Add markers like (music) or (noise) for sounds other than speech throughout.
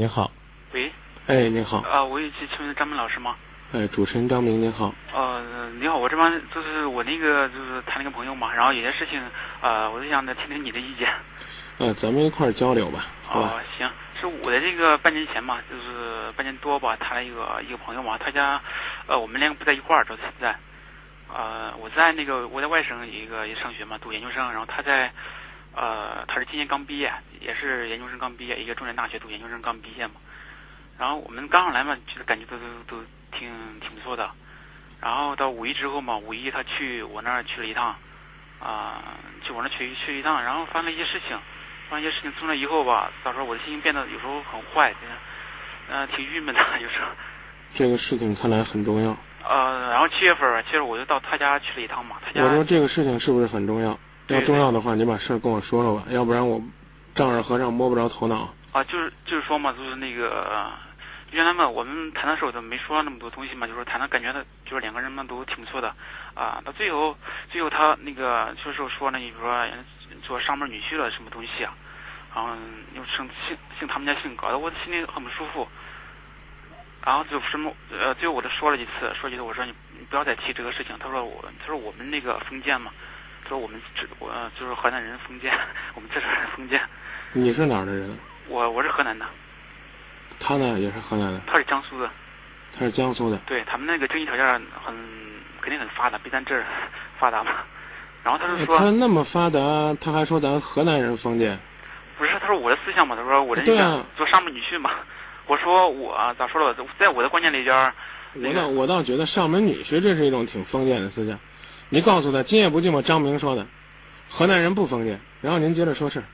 您好，喂，哎，您好，啊，我也是请问张明老师吗？哎，主持人张明，您好，呃，你好，我这边就是我那个就是谈了个朋友嘛，然后有些事情，呃，我就想再听听你的意见。呃，咱们一块儿交流吧，好吧？哦，行，是我的这个半年前嘛，就是半年多吧，谈了一个一个朋友嘛，他家，呃，我们两个不在一块儿，到现在，呃，我在那个我在外省一个也上学嘛，读研究生，然后他在，呃，他是今年刚毕业，也是研究生刚毕业，一个重点大学读研究生刚毕业嘛，然后我们刚上来嘛，就是感觉都都都挺挺不错的，然后到五一之后嘛，五一他去我那儿去了一趟，啊、去我那儿去去一趟，然后发生了一些事情。发生一些事情从那以后吧，到时候我的心情变得有时候很坏，嗯、呃，挺郁闷的，有时候。这个事情看来很重要。呃，然后七月份儿，其实我就到他家去了一趟嘛，他家。我说这个事情是不是很重要？对要重要的话，你把事儿跟我说说吧，要不然我丈二和尚摸不着头脑。啊，就是就是说嘛，就是那个，呃原来嘛，我们谈的时候都没说那么多东西嘛，就是谈的感觉的，就是两个人嘛都挺不错的，啊，到最后最后他那个就是说呢，你说做上门女婿了什么东西啊，然后又姓姓姓他们家姓，搞得我心里很不舒服。然后就什么呃，最后我都说了几次，说几次，我说你你不要再提这个事情。他说我，他说我们那个封建嘛，他说我们这我呃就是河南人封建，(laughs) 我们这是封建。你是哪儿的人？我我是河南的，他呢也是河南的，他是江苏的，他是江苏的。对他们那个经济条件很肯定很发达，比咱这儿 (laughs) 发达嘛。然后他就说，呃他那么发达，他还说咱河南人封建。不是，他说我的思想嘛，他说我的对啊那个做上门女婿嘛。我说我咋说了，在我的观念里边我倒我倒觉得上门女婿这是一种挺封建的思想。你告诉他，今夜不寂寞，张明说的，河南人不封建。然后您接着说事儿。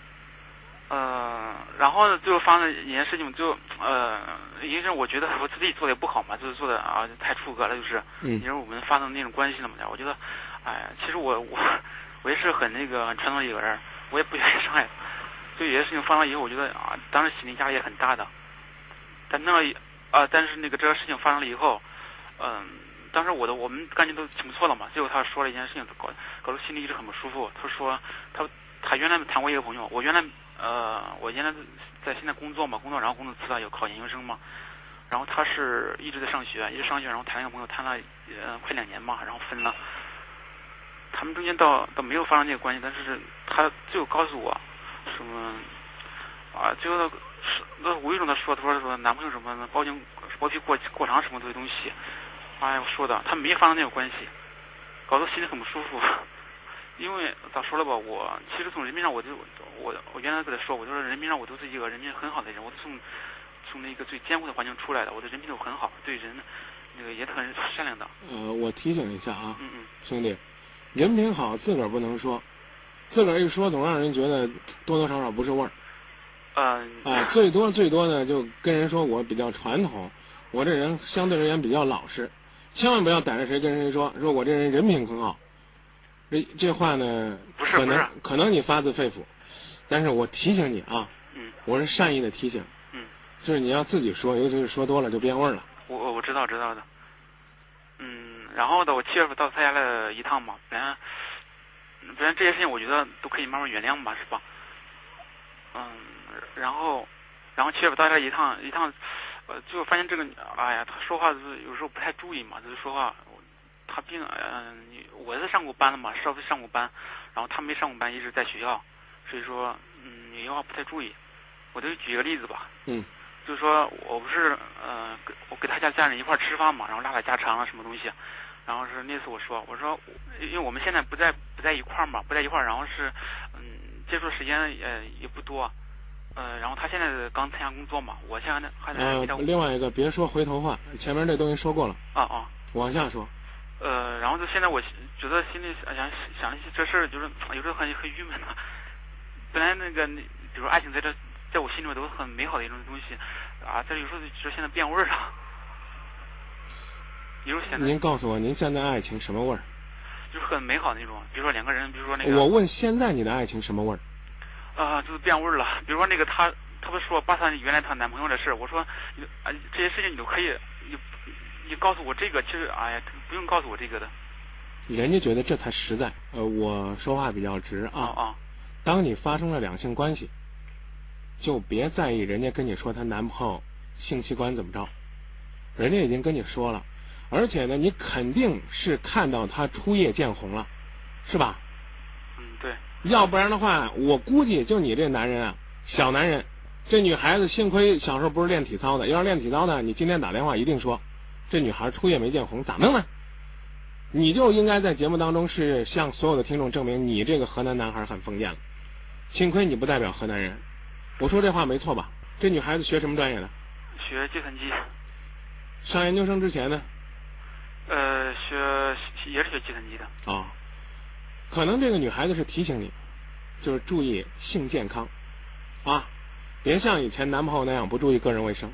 呃，然后呢，最后发生一件事情，就呃，因为我觉得我自己做的也不好嘛，就是做的啊太出格了，就是，嗯因为我们发生那种关系了嘛，我觉得，哎呀，其实我我我也是很那个很传统的一个人，我也不愿意伤害，就有些事情发生以后，我觉得啊，当时心理压力也很大的，但那啊、但是那个这个事情发生了以后，嗯、当时我的我们感觉都挺不错了嘛，最后他说了一件事情，搞搞得心里一直很不舒服。他说他他原来谈过一个朋友，我原来呃我原来在现在工作嘛，工作然后工作辞了，有考研究生嘛，然后他是一直在上学，一直上学，然后谈一个朋友谈了呃快两年嘛，然后分了。他们中间倒倒没有发生这个关系，但是他最后告诉我什么啊，最后他那无意中他说他说说男朋友什么包茎包皮过过长什么这些东西，哎我说的他没发生那个关系，搞得心里很不舒服。(laughs) 因为咋说了吧，我其实从人民上我就我我原来跟他说，我就说人民上我都是一个人品很好的人，我都从从那个最艰苦的环境出来的，我的人品都很好，对人那个也很善良的。呃，我提醒一下啊，嗯嗯，兄弟，人品好自个儿不能说，自个儿一说总让人觉得多多少少不是味儿。嗯、啊，最多最多呢，就跟人说我比较传统，我这人相对而言比较老实，千万不要逮着谁跟谁说，说我这人人品很好。这这话呢，可能可能你发自肺腑，但是我提醒你啊，嗯我是善意的提醒，嗯，就是你要自己说，尤其是说多了就变味儿了。我我我知道知道的。嗯，然后呢，我七月份到他家了一趟嘛，反正反正这些事情我觉得都可以慢慢原谅吧，是吧？嗯，然后然后七月份到他家一趟一趟，呃，就发现这个，哎呀，他说话就是有时候不太注意嘛，就是说话，他并嗯、你我是上过班的嘛，稍微上过班，然后他没上过班，一直在学校，所以说嗯，有些话不太注意。我就举一个例子吧，嗯，就是说我不是呃，跟我跟他家家人一块儿吃饭嘛，然后拉拉家常啊什么东西，然后是那次我说我说，因为我们现在不在不在一块儿嘛，不在一块儿，然后是嗯接触时间呃也不多，呃，然后他现在刚参加工作嘛，我现在还在呃另外一个别说回头话，前面这东西说过了，啊啊。往下说。呃，然后就现在我觉得心里想想想这事儿，就是有时候很很郁闷的。本来那个，比如爱情在这，在我心里面都是很美好的一种东西，啊，这有时候就现在变味儿了。比如现在您告诉我，您现在爱情什么味儿？就是很美好的那种，比如说两个人，比如说那个，我问现在你的爱情什么味儿？啊、就是变味儿了。比如说那个她，她不是说把她原来她男朋友的事儿，我说，你啊这些事情你都可以，你你告诉我这个，其实哎呀，不用告诉我这个的。人家觉得这才实在。呃，我说话比较直啊啊。啊当你发生了两性关系，就别在意人家跟你说她男朋友性器官怎么着，人家已经跟你说了，而且呢，你肯定是看到他初夜见红了，是吧？要不然的话，我估计就你这男人啊，小男人，这女孩子幸亏小时候不是练体操的，要是练体操的，你今天打电话一定说，这女孩初夜没见红，咋弄呢？你就应该在节目当中是向所有的听众证明你这个河南男孩很封建了。幸亏你不代表河南人，我说这话没错吧？这女孩子学什么专业的？学计算机，上研究生之前呢？呃，学也是学计算机的。啊、可能这个女孩子是提醒你，就是注意性健康，啊，别像以前男朋友那样不注意个人卫生，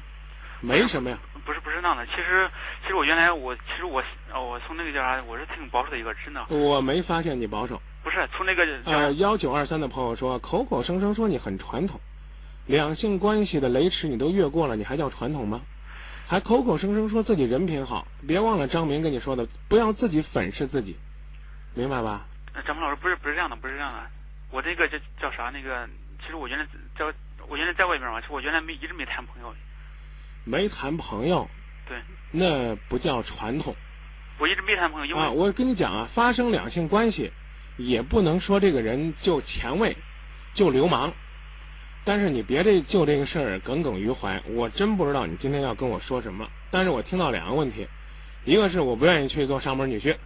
没什么呀。不是不是那样的，其实其实我原来我其实我呃我从那个叫啥，我是挺保守的一个，真的我没发现你保守。不是从那个呃，幺九二三的朋友说，口口声声说你很传统，两性关系的雷池你都越过了，你还叫传统吗？还口口声声说自己人品好，别忘了张明跟你说的，不要自己粉饰自己，明白吧？呃张鹏老师不是不是这样的，不是这样的，我这个叫叫啥那个，其实我原来在我原来在外边嘛，其实我原来没一直没谈朋友，没谈朋友，对那不叫传统我一直没谈朋友，因为、啊！我跟你讲啊，发生两性关系，也不能说这个人就前卫，就流氓。但是你别这就这个事儿耿耿于怀，我真不知道你今天要跟我说什么。但是我听到两个问题，一个是我不愿意去做上门女婿，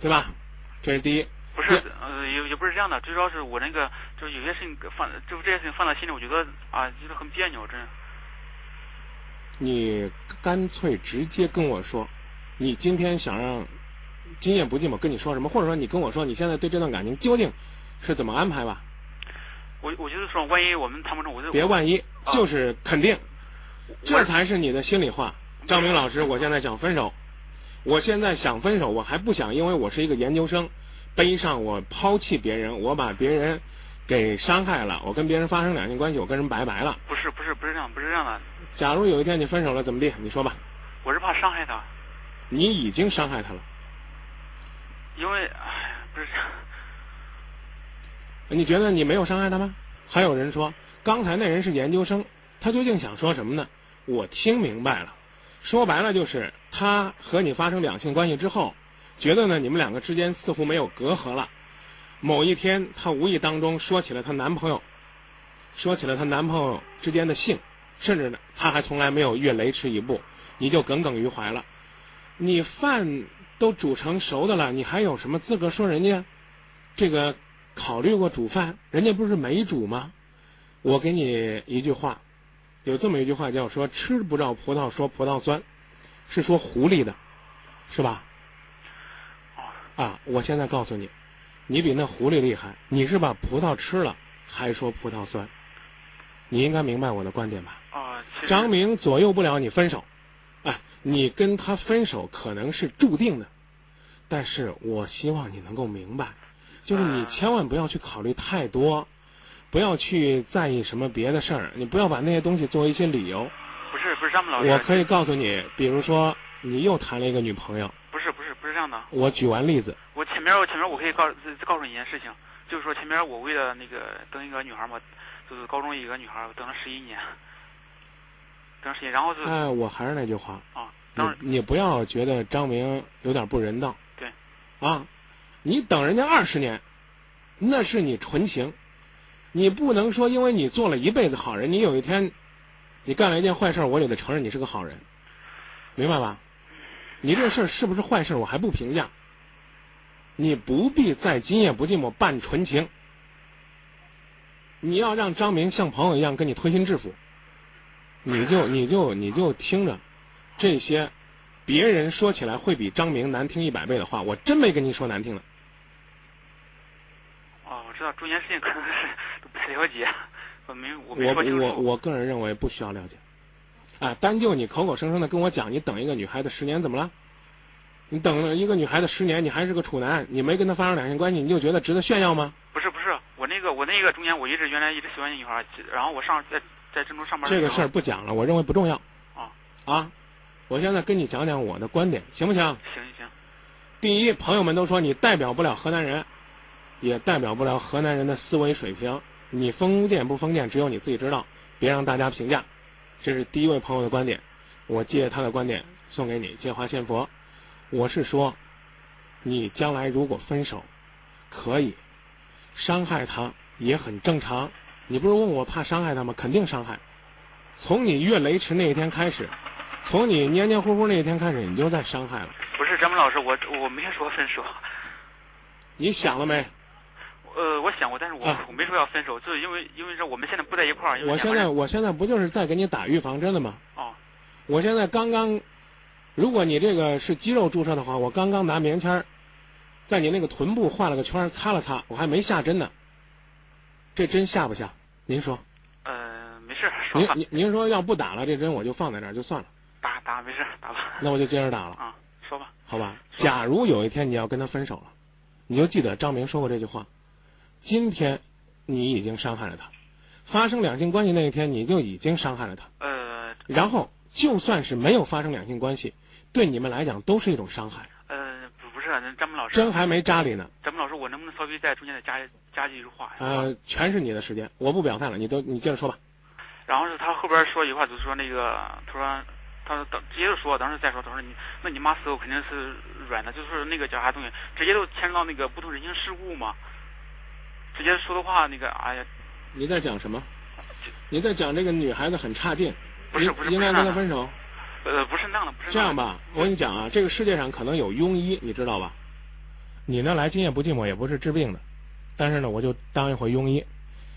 对吧？这是第一。不是呃也也不是这样的，最主要是我那个就是有些事情放就是这些事情放在心里，我觉得啊就是很别扭，真的。你干脆直接跟我说，你今天想让今夜不寂寞跟你说什么，或者说你跟我说你现在对这段感情究竟是怎么安排吧？我我就是说，万一我们谈不成，我就别万一，就是肯定，这才是你的心里话。张明老师，我现在想分手，我现在想分手，我还不想，因为我是一个研究生，背上我抛弃别人，我把别人给伤害了，我跟别人发生两性关系，我跟人拜拜了。不是不是不是这样，不是这样的，假如有一天你分手了，怎么地？你说吧，我是怕伤害他，你已经伤害他了，因为哎不是这样，你觉得你没有伤害他吗？还有人说，刚才那人是研究生，他究竟想说什么呢？我听明白了，说白了就是他和你发生两性关系之后，觉得呢你们两个之间似乎没有隔阂了。某一天，她无意当中说起了她男朋友，说起了她男朋友之间的性，甚至呢，她还从来没有越雷池一步，你就耿耿于怀了。你饭都煮成熟的了，你还有什么资格说人家这个考虑过煮饭？人家不是没煮吗？我给你一句话，有这么一句话叫说“吃不着葡萄说葡萄酸”，是说狐狸的，是吧？啊，我现在告诉你，你比那狐狸厉害，你是把葡萄吃了还说葡萄酸，你应该明白我的观点吧？啊，张明左右不了你分手，哎，你跟他分手可能是注定的，但是我希望你能够明白，就是你嗯千万不要去考虑太多，不要去在意什么别的事儿，你不要把那些东西作为一些理由。不是不是张鹏老师，我可以告诉你，比如说你又谈了一个女朋友，样的，我举完例子，我前面我前面我可以告再再告诉你一件事情，就是说前面我为了那个等一个女孩嘛，就是高中一个女孩，我等了十一年，等了十一年，然后是哎，我还是那句话，啊，你不要觉得张明有点不人道。对。啊，你等人家二十年，那是你纯情，你不能说因为你做了一辈子好人，你有一天你干了一件坏事，我就得承认你是个好人，明白吧？你这事儿是不是坏事儿，我还不评价。你不必在今夜不寂寞扮纯情，你要让张明像朋友一样跟你推心置腹，你就你就你就听着。这些别人说起来会比张明难听一百倍的话，我真没跟你说难听的。哦，我知道中间事情可能是都不太了解，我没我没我。我我个人认为不需要了解。啊，单就你口口声声的跟我讲，你等一个女孩子十年怎么了？你等了一个女孩子十年，你还是个处男，你没跟她发生两性关系，你就觉得值得炫耀吗？不是不是，我那个我那个中间我一直原来一直喜欢那女孩，然后我上在在郑州上班。这个事儿不讲了，我认为不重要。啊啊，我现在跟你讲讲我的观点，行不行行？行行，第一，朋友们都说你代表不了河南人，也代表不了河南人的思维水平，你封建不封建，只有你自己知道，别让大家评价。这是第一位朋友的观点，我借他的观点送给你，借花献佛。我是说，你将来如果分手，可以伤害他也很正常。你不是问我怕伤害他吗？肯定伤害。从你越雷池那一天开始，从你黏黏糊糊那一天开始，你就在伤害了。不是张明老师，我我没说分手。你想了没？呃，我想过，但是我、啊我没说要分手，就是因为因为这我们现在不在一块儿。因为我现在我现在不就是在给你打预防针的吗？哦我现在刚刚，如果你这个是肌肉注射的话，我刚刚拿棉签儿在你那个臀部画了个圈，擦了擦，我还没下针呢。这针下不下？您说？呃没事您您您说要不打了这针，我就放在这儿就算了，打打没事打吧那我就接着打了，啊说吧好吧？假如有一天你要跟他分手了，你就记得张明说过这句话：今天你已经伤害了他，发生两性关系那一天你就已经伤害了他。呃然后就算是没有发生两性关系，对你们来讲都是一种伤害。呃不不是那张明老师，针还没扎里呢，张明老师，我能不能稍微在中间再加加几句话呀？呃，全是你的时间，我不表态了，你都你接着说吧。然后是他后边说一句话，就是说那个，他说，他说等直接就说，当时再说，他说你，那你妈死后肯定是软的，就是那个叫啥东西，直接都牵扯到那个不同人情世故嘛。直接说的话，那个，哎呀，你在讲什么？你在讲这个女孩子很差劲，不是不是应应该跟她分手。呃，不是那样的，不是，这样吧，我跟你讲啊，这个世界上可能有庸医，你知道吧？你呢来今夜不寂寞也不是治病的，但是呢，我就当一回庸医。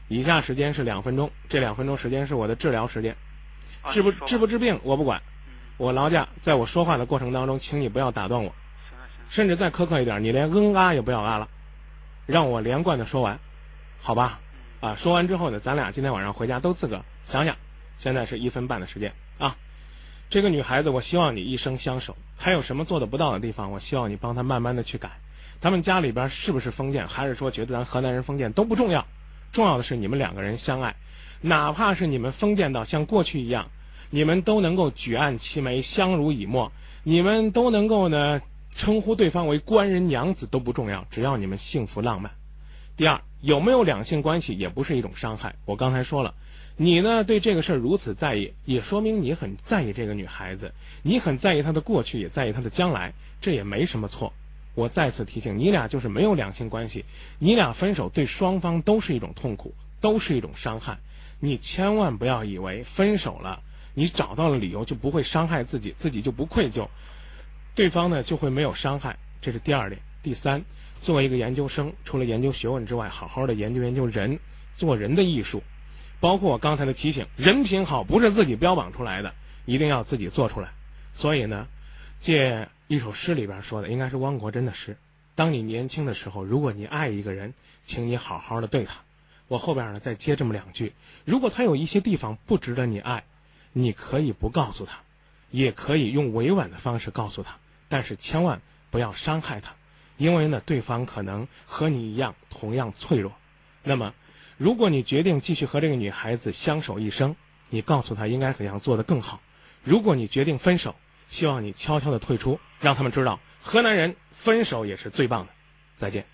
以下时间是两分钟，这两分钟时间是我的治疗时间。啊治不治不治病我不管，嗯，我劳驾，在我说话的过程当中，请你不要打断我。甚至再苛刻一点，你连嗯啊也不要啊了，让我连贯的说完，好吧？啊，说完之后呢，咱俩今天晚上回家都自个想想。现在是一分半的时间啊，这个女孩子，我希望你一生相守。她有什么做的不到的地方，我希望你帮她慢慢的去改。他们家里边是不是封建，还是说觉得咱河南人封建都不重要，重要的是你们两个人相爱，哪怕是你们封建到像过去一样，你们都能够举案齐眉，相濡以沫，你们都能够呢称呼对方为官人娘子都不重要，只要你们幸福浪漫。第二，有没有两性关系也不是一种伤害。我刚才说了，你呢对这个事儿如此在意，也说明你很在意这个女孩子，你很在意她的过去，也在意她的将来，这也没什么错。我再次提醒你俩，就是没有两性关系，你俩分手对双方都是一种痛苦，都是一种伤害。你千万不要以为分手了，你找到了理由就不会伤害自己，自己就不愧疚，对方呢就会没有伤害。这是第二点。第三，作为一个研究生，除了研究学问之外，好好的研究研究人，做人的艺术，包括我刚才的提醒，人品好不是自己标榜出来的，一定要自己做出来。所以呢，借一首诗里边说的，应该是汪国真的诗。当你年轻的时候，如果你爱一个人，请你好好的对他。我后边呢再接这么两句：如果他有一些地方不值得你爱，你可以不告诉他，也可以用委婉的方式告诉他，但是千万不要伤害他，因为呢，对方可能和你一样同样脆弱。那么，如果你决定继续和这个女孩子相守一生，你告诉她应该怎样做得更好。如果你决定分手，希望你悄悄地退出，让他们知道河南人分手也是最棒的。再见。